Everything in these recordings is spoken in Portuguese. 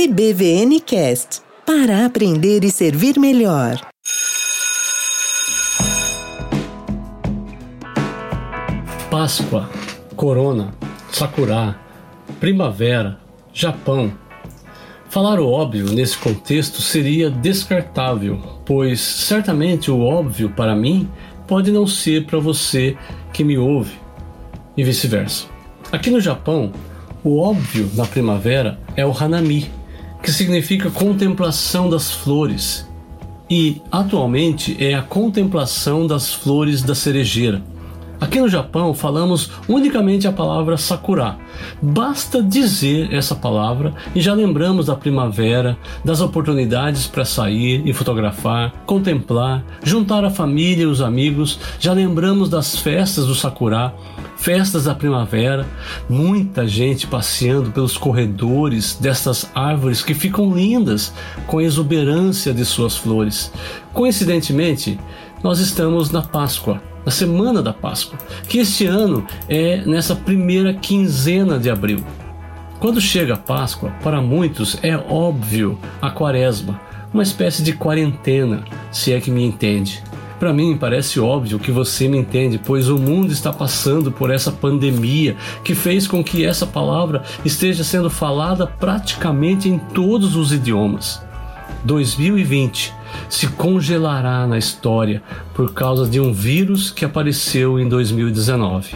EBVNcast para aprender e servir melhor. Páscoa, Corona, Sakura, Primavera, Japão. Falar o óbvio nesse contexto seria descartável, pois certamente o óbvio para mim pode não ser para você que me ouve, e vice-versa. Aqui no Japão, o óbvio na primavera é o Hanami, que significa contemplação das flores, e atualmente é a contemplação das flores da cerejeira. Aqui no Japão falamos unicamente a palavra sakura. Basta dizer essa palavra e já lembramos da primavera, das oportunidades para sair e fotografar, contemplar, juntar a família e os amigos, já lembramos das festas do sakura, festas da primavera, muita gente passeando pelos corredores dessas árvores que ficam lindas com a exuberância de suas flores. Coincidentemente, nós estamos na Páscoa na semana da Páscoa, que este ano é nessa primeira quinzena de abril. Quando chega a Páscoa, para muitos é óbvio a quaresma, uma espécie de quarentena, se é que me entende. Para mim parece óbvio que você me entende, pois o mundo está passando por essa pandemia que fez com que essa palavra esteja sendo falada praticamente em todos os idiomas. 2020 se congelará na história por causa de um vírus que apareceu em 2019.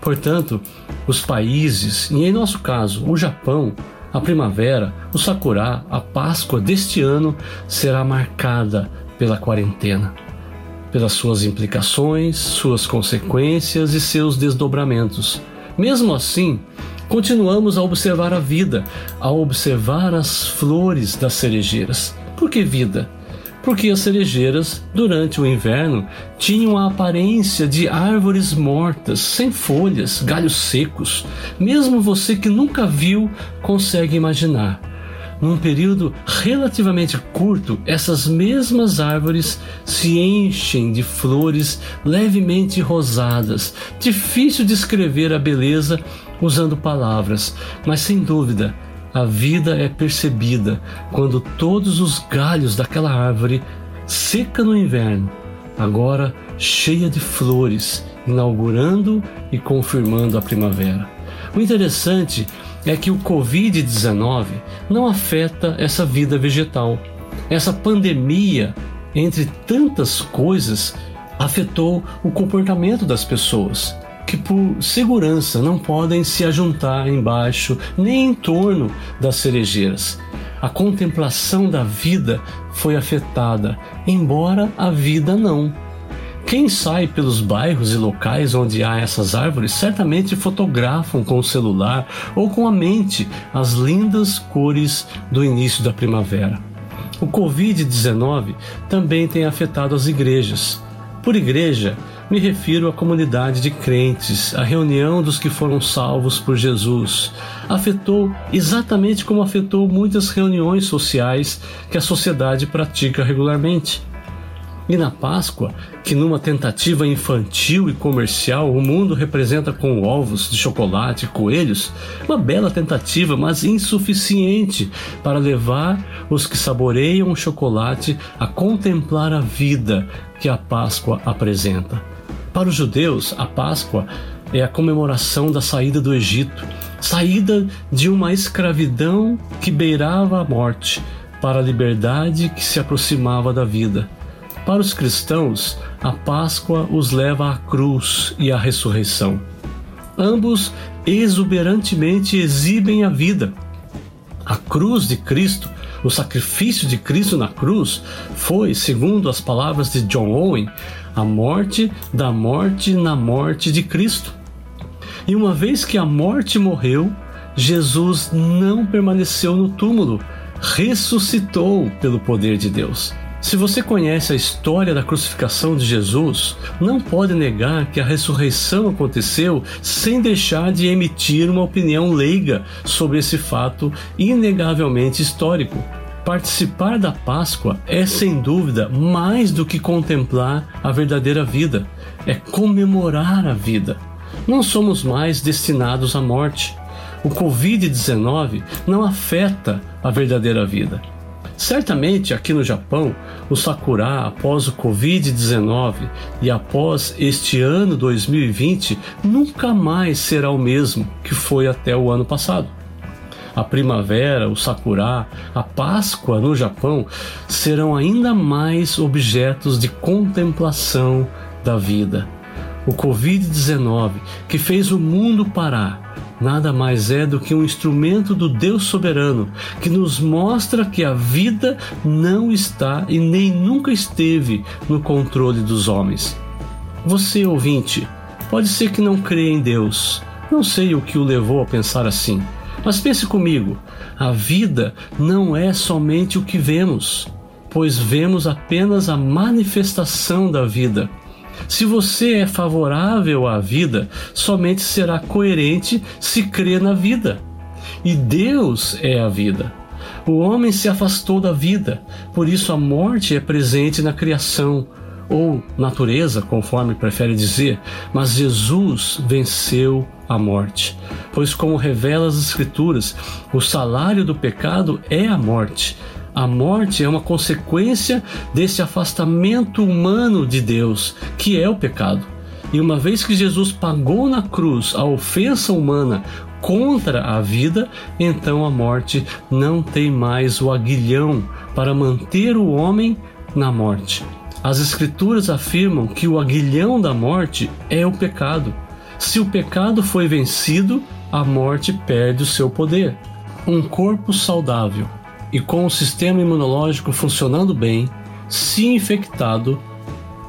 Portanto, os países, e em nosso caso, o Japão, a primavera, o sakura, a Páscoa deste ano será marcada pela quarentena, pelas suas implicações, suas consequências e seus desdobramentos. Mesmo assim, continuamos a observar a vida, a observar as flores das cerejeiras. Por que vida? porque as cerejeiras, durante o inverno, tinham a aparência de árvores mortas, sem folhas, galhos secos. Mesmo você que nunca viu consegue imaginar. Num período relativamente curto, essas mesmas árvores se enchem de flores levemente rosadas. Difícil descrever a beleza usando palavras, mas sem dúvida a vida é percebida quando todos os galhos daquela árvore, seca no inverno, agora cheia de flores, inaugurando e confirmando a primavera. O interessante é que o Covid-19 não afeta essa vida vegetal. Essa pandemia, entre tantas coisas, afetou o comportamento das pessoas que por segurança não podem se ajuntar embaixo nem em torno das cerejeiras. A contemplação da vida foi afetada, embora a vida não. Quem sai pelos bairros e locais onde há essas árvores certamente fotografam com o celular ou com a mente as lindas cores do início da primavera. O Covid-19 também tem afetado as igrejas. Por igreja, me refiro à comunidade de crentes, à reunião dos que foram salvos por Jesus. Afetou exatamente como afetou muitas reuniões sociais que a sociedade pratica regularmente. E na Páscoa, que numa tentativa infantil e comercial o mundo representa com ovos de chocolate e coelhos, uma bela tentativa, mas insuficiente para levar os que saboreiam o chocolate a contemplar a vida que a Páscoa apresenta. Para os judeus, a Páscoa é a comemoração da saída do Egito, saída de uma escravidão que beirava a morte para a liberdade que se aproximava da vida. Para os cristãos, a Páscoa os leva à cruz e à ressurreição. Ambos exuberantemente exibem a vida. A cruz de Cristo, o sacrifício de Cristo na cruz, foi, segundo as palavras de John Owen, a morte da morte na morte de Cristo. E uma vez que a morte morreu, Jesus não permaneceu no túmulo, ressuscitou pelo poder de Deus. Se você conhece a história da crucificação de Jesus, não pode negar que a ressurreição aconteceu sem deixar de emitir uma opinião leiga sobre esse fato inegavelmente histórico. Participar da Páscoa é sem dúvida mais do que contemplar a verdadeira vida, é comemorar a vida. Não somos mais destinados à morte. o Covid-19 não afeta a verdadeira vida. Certamente aqui no Japão, o Sakura, após o Covid-19 e após este ano 2020, nunca mais será o mesmo que foi até o ano passado. A primavera, o Sakura, a Páscoa no Japão serão ainda mais objetos de contemplação da vida. O Covid-19, que fez o mundo parar, nada mais é do que um instrumento do Deus soberano que nos mostra que a vida não está e nem nunca esteve no controle dos homens. Você, ouvinte, pode ser que não creia em Deus. Não sei o que o levou a pensar assim. Mas pense comigo: a vida não é somente o que vemos, pois vemos apenas a manifestação da vida. Se você é favorável à vida, somente será coerente se crê na vida. E Deus é a vida. O homem se afastou da vida, por isso a morte é presente na criação, ou natureza, conforme prefere dizer, mas Jesus venceu a morte. Pois, como revela as Escrituras, o salário do pecado é a morte, a morte é uma consequência desse afastamento humano de Deus, que é o pecado. E uma vez que Jesus pagou na cruz a ofensa humana contra a vida, então a morte não tem mais o aguilhão para manter o homem na morte. As Escrituras afirmam que o aguilhão da morte é o pecado. Se o pecado foi vencido, a morte perde o seu poder. Um corpo saudável e com o sistema imunológico funcionando bem, se infectado,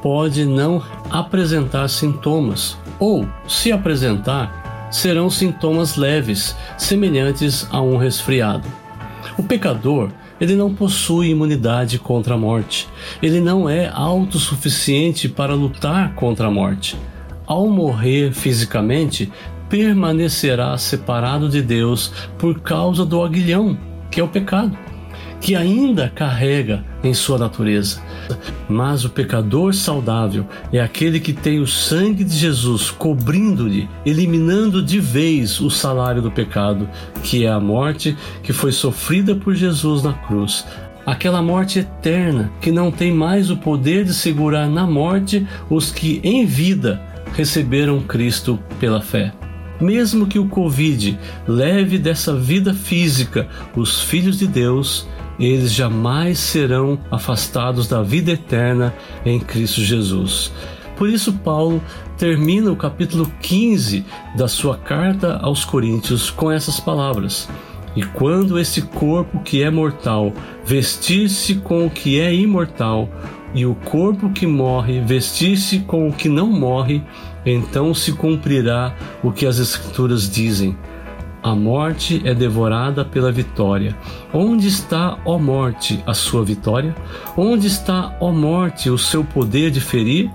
pode não apresentar sintomas, ou, se apresentar, serão sintomas leves, semelhantes a um resfriado. O pecador, ele não possui imunidade contra a morte. Ele não é autossuficiente para lutar contra a morte. Ao morrer fisicamente, permanecerá separado de Deus por causa do aguilhão, que é o pecado que ainda carrega em sua natureza. Mas o pecador saudável é aquele que tem o sangue de Jesus cobrindo-lhe, eliminando de vez o salário do pecado, que é a morte que foi sofrida por Jesus na cruz. Aquela morte eterna que não tem mais o poder de segurar na morte os que em vida receberam Cristo pela fé. Mesmo que o Covid leve dessa vida física os filhos de Deus, eles jamais serão afastados da vida eterna em Cristo Jesus. Por isso, Paulo termina o capítulo 15 da sua carta aos Coríntios com essas palavras: E quando esse corpo que é mortal vestir-se com o que é imortal, e o corpo que morre vestir-se com o que não morre, então se cumprirá o que as Escrituras dizem a morte é devorada pela vitória. Onde está, ó morte, a sua vitória? Onde está, ó morte, o seu poder de ferir?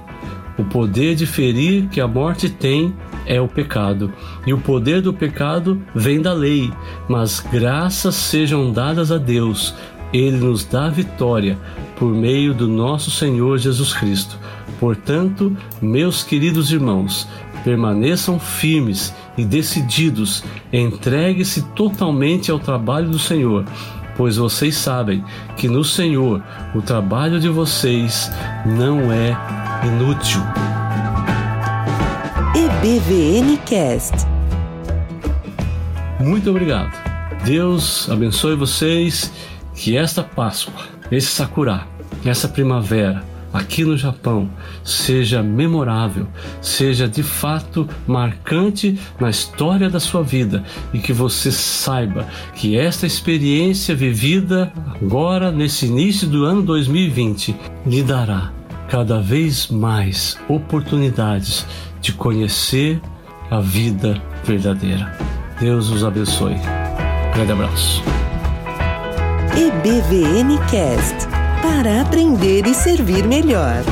O poder de ferir que a morte tem é o pecado, e o poder do pecado vem da lei, mas graças sejam dadas a Deus, ele nos dá vitória por meio do nosso Senhor Jesus Cristo. Portanto, meus queridos irmãos, permaneçam firmes e decididos, entregue-se totalmente ao trabalho do Senhor, pois vocês sabem que no Senhor o trabalho de vocês não é inútil. EBVN Cast. Muito obrigado. Deus abençoe vocês. Que esta Páscoa, esse Sakura, essa primavera, aqui no Japão seja memorável, seja de fato marcante na história da sua vida e que você saiba que esta experiência vivida agora nesse início do ano 2020 lhe dará cada vez mais oportunidades de conhecer a vida verdadeira. Deus os abençoe. grande abraço. EBVN Cast para aprender e servir melhor.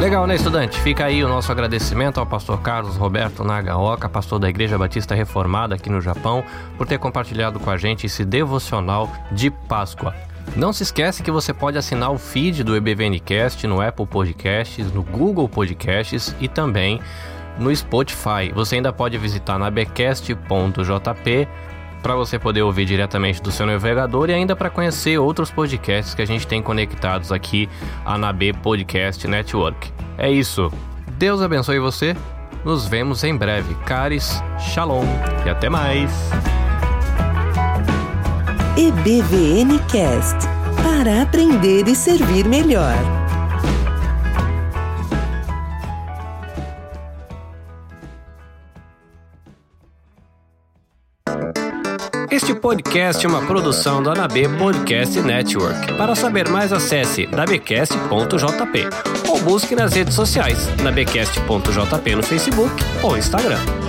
Legal, né, estudante? Fica aí o nosso agradecimento ao pastor Carlos Roberto Nagaoka, pastor da Igreja Batista Reformada aqui no Japão, por ter compartilhado com a gente esse devocional de Páscoa. Não se esquece que você pode assinar o feed do EBVNcast no Apple Podcasts, no Google Podcasts e também no Spotify. Você ainda pode visitar nabcast.jp para você poder ouvir diretamente do seu navegador e ainda para conhecer outros podcasts que a gente tem conectados aqui na B Podcast Network. É isso. Deus abençoe você. Nos vemos em breve. Caris, Shalom e até mais. EBVN Cast para aprender e servir melhor. Este podcast é uma produção da NAB Podcast Network. Para saber mais, acesse nabcast.jp ou busque nas redes sociais nabcast.jp no Facebook ou Instagram.